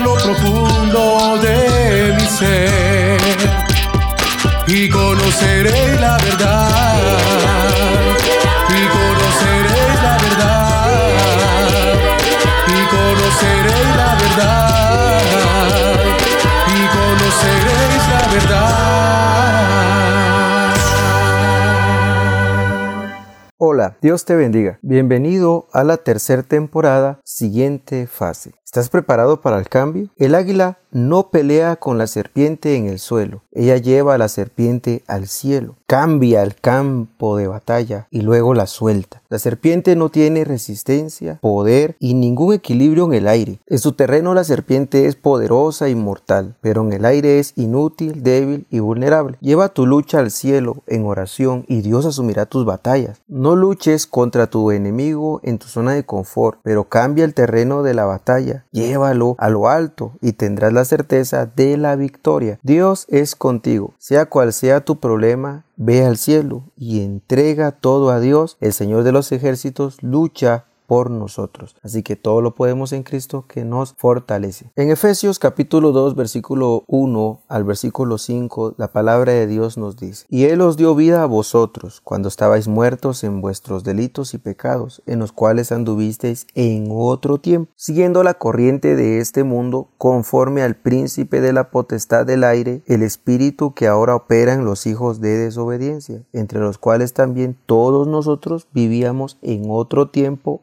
lo profundo de mi ser y conoceré la verdad. Y conoceré la verdad. Y conoceré Dios te bendiga. Bienvenido a la tercera temporada, siguiente fase. ¿Estás preparado para el cambio? El águila no pelea con la serpiente en el suelo, ella lleva a la serpiente al cielo, cambia el campo de batalla y luego la suelta. La serpiente no tiene resistencia, poder y ningún equilibrio en el aire. En su terreno la serpiente es poderosa y mortal, pero en el aire es inútil, débil y vulnerable. Lleva tu lucha al cielo en oración y Dios asumirá tus batallas. No luches contra tu enemigo en tu zona de confort, pero cambia el terreno de la batalla, llévalo a lo alto y tendrás la certeza de la victoria. Dios es contigo, sea cual sea tu problema, ve al cielo y entrega todo a Dios. El Señor de los ejércitos lucha por nosotros. Así que todo lo podemos en Cristo que nos fortalece. En Efesios capítulo 2 versículo 1 al versículo 5 la palabra de Dios nos dice, y Él os dio vida a vosotros cuando estabais muertos en vuestros delitos y pecados, en los cuales anduvisteis en otro tiempo, siguiendo la corriente de este mundo, conforme al príncipe de la potestad del aire, el espíritu que ahora opera en los hijos de desobediencia, entre los cuales también todos nosotros vivíamos en otro tiempo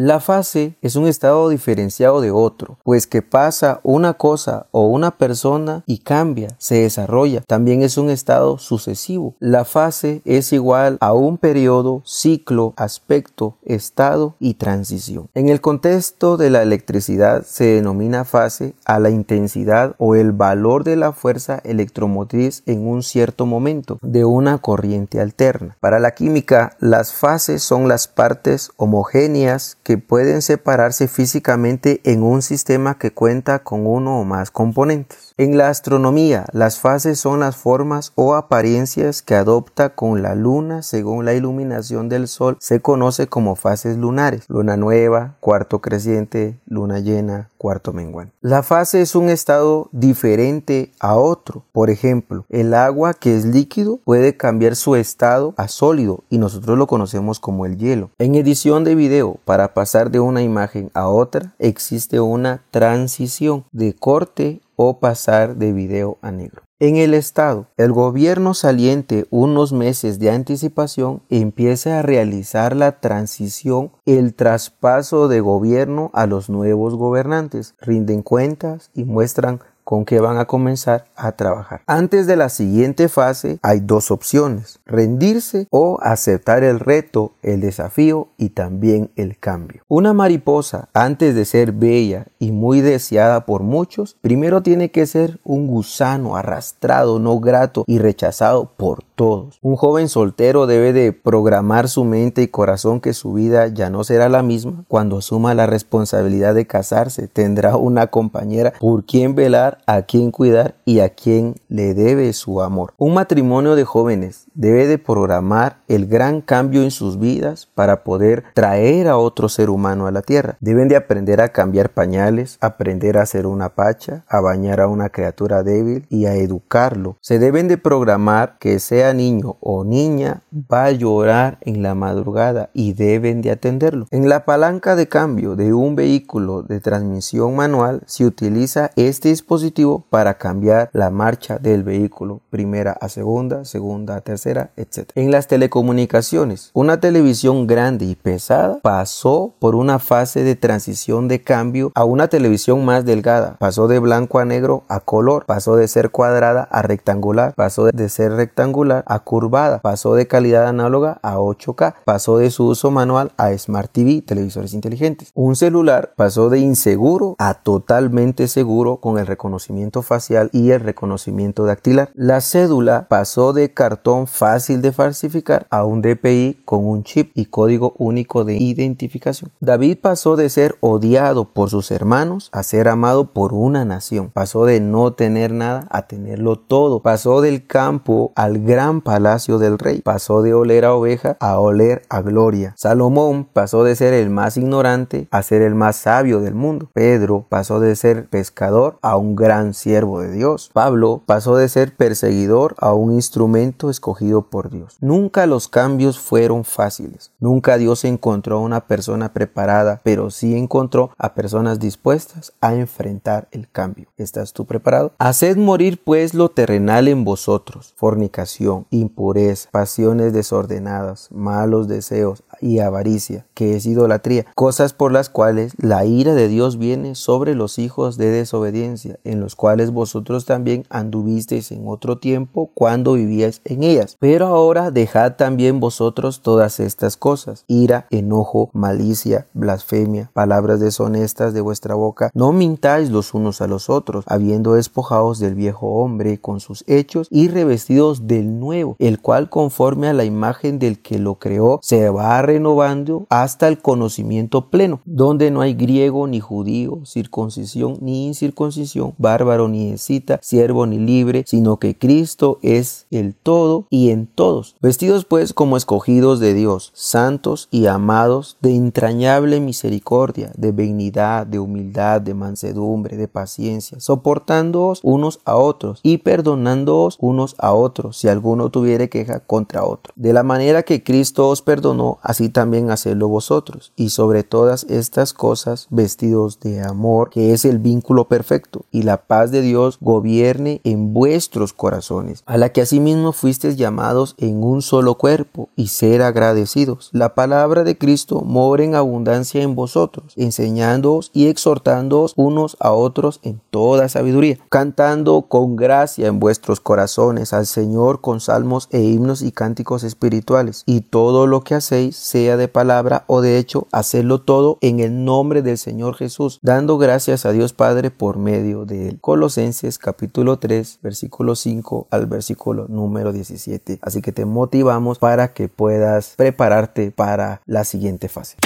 La fase es un estado diferenciado de otro, pues que pasa una cosa o una persona y cambia, se desarrolla. También es un estado sucesivo. La fase es igual a un periodo, ciclo, aspecto, estado y transición. En el contexto de la electricidad se denomina fase a la intensidad o el valor de la fuerza electromotriz en un cierto momento de una corriente alterna. Para la química, las fases son las partes homogéneas que pueden separarse físicamente en un sistema que cuenta con uno o más componentes. En la astronomía, las fases son las formas o apariencias que adopta con la luna según la iluminación del sol. Se conoce como fases lunares. Luna nueva, cuarto creciente, luna llena, cuarto menguante. La fase es un estado diferente a otro. Por ejemplo, el agua que es líquido puede cambiar su estado a sólido y nosotros lo conocemos como el hielo. En edición de video, para pasar de una imagen a otra, existe una transición de corte o pasar de video a negro. En el Estado, el gobierno saliente unos meses de anticipación empieza a realizar la transición, el traspaso de gobierno a los nuevos gobernantes, rinden cuentas y muestran con qué van a comenzar a trabajar. Antes de la siguiente fase hay dos opciones, rendirse o aceptar el reto, el desafío y también el cambio. Una mariposa, antes de ser bella y muy deseada por muchos, primero tiene que ser un gusano arrastrado, no grato y rechazado por todos. Un joven soltero debe de programar su mente y corazón que su vida ya no será la misma cuando asuma la responsabilidad de casarse. Tendrá una compañera por quien velar a quien cuidar y a quien le debe su amor. Un matrimonio de jóvenes debe de programar el gran cambio en sus vidas para poder traer a otro ser humano a la tierra. Deben de aprender a cambiar pañales, aprender a hacer una pacha, a bañar a una criatura débil y a educarlo. Se deben de programar que sea niño o niña, va a llorar en la madrugada y deben de atenderlo. En la palanca de cambio de un vehículo de transmisión manual se utiliza este dispositivo para cambiar la marcha del vehículo, primera a segunda, segunda a tercera, etc. En las telecomunicaciones, una televisión grande y pesada pasó por una fase de transición de cambio a una televisión más delgada, pasó de blanco a negro a color, pasó de ser cuadrada a rectangular, pasó de ser rectangular a curvada, pasó de calidad análoga a 8K, pasó de su uso manual a Smart TV, televisores inteligentes. Un celular pasó de inseguro a totalmente seguro con el reconocimiento facial y el reconocimiento dactilar. La cédula pasó de cartón fácil de falsificar a un DPI con un chip y código único de identificación. David pasó de ser odiado por sus hermanos a ser amado por una nación. Pasó de no tener nada a tenerlo todo. Pasó del campo al gran palacio del rey. Pasó de oler a oveja a oler a gloria. Salomón pasó de ser el más ignorante a ser el más sabio del mundo. Pedro pasó de ser pescador a un gran siervo de Dios. Pablo pasó de ser perseguidor a un instrumento escogido por Dios. Nunca los cambios fueron fáciles. Nunca Dios encontró a una persona preparada, pero sí encontró a personas dispuestas a enfrentar el cambio. ¿Estás tú preparado? Haced morir pues lo terrenal en vosotros, fornicación, impureza, pasiones desordenadas, malos deseos y avaricia, que es idolatría, cosas por las cuales la ira de Dios viene sobre los hijos de desobediencia, en los cuales vosotros también anduvisteis en otro tiempo cuando vivíais en ellas. Pero ahora dejad también vosotros todas estas cosas, ira, enojo, malicia, blasfemia, palabras deshonestas de vuestra boca. No mintáis los unos a los otros, habiendo despojados del viejo hombre con sus hechos y revestidos del nuevo, el cual conforme a la imagen del que lo creó se va renovando hasta el conocimiento pleno, donde no hay griego ni judío, circuncisión ni incircuncisión, bárbaro ni escita, siervo ni libre, sino que Cristo es el todo y en todos. Vestidos pues como escogidos de Dios, santos y amados de entrañable misericordia, de benignidad, de humildad, de mansedumbre, de paciencia, soportándoos unos a otros y perdonándoos unos a otros si alguno tuviere queja contra otro. De la manera que Cristo os perdonó, así también hacedlo vosotros. Y sobre todas estas cosas, vestidos de amor, que es el vínculo perfecto, y la paz de Dios gobierne en vuestros corazones, a la que asimismo fuisteis llamados en un solo cuerpo, y ser agradecidos. La palabra de Cristo mora en abundancia en vosotros, enseñándoos y exhortándoos unos a otros en toda sabiduría, cantando con gracia en vuestros corazones al Señor con salmos e himnos y cánticos espirituales, y todo lo que hacéis, sea de palabra o de hecho, hacerlo todo en el nombre del Señor Jesús, dando gracias a Dios Padre por medio de él. Colosenses capítulo 3, versículo 5 al versículo número 17. Así que te motivamos para que puedas prepararte para la siguiente fase.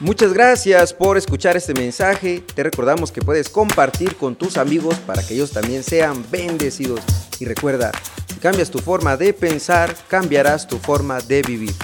Muchas gracias por escuchar este mensaje. Te recordamos que puedes compartir con tus amigos para que ellos también sean bendecidos. Y recuerda, si cambias tu forma de pensar, cambiarás tu forma de vivir.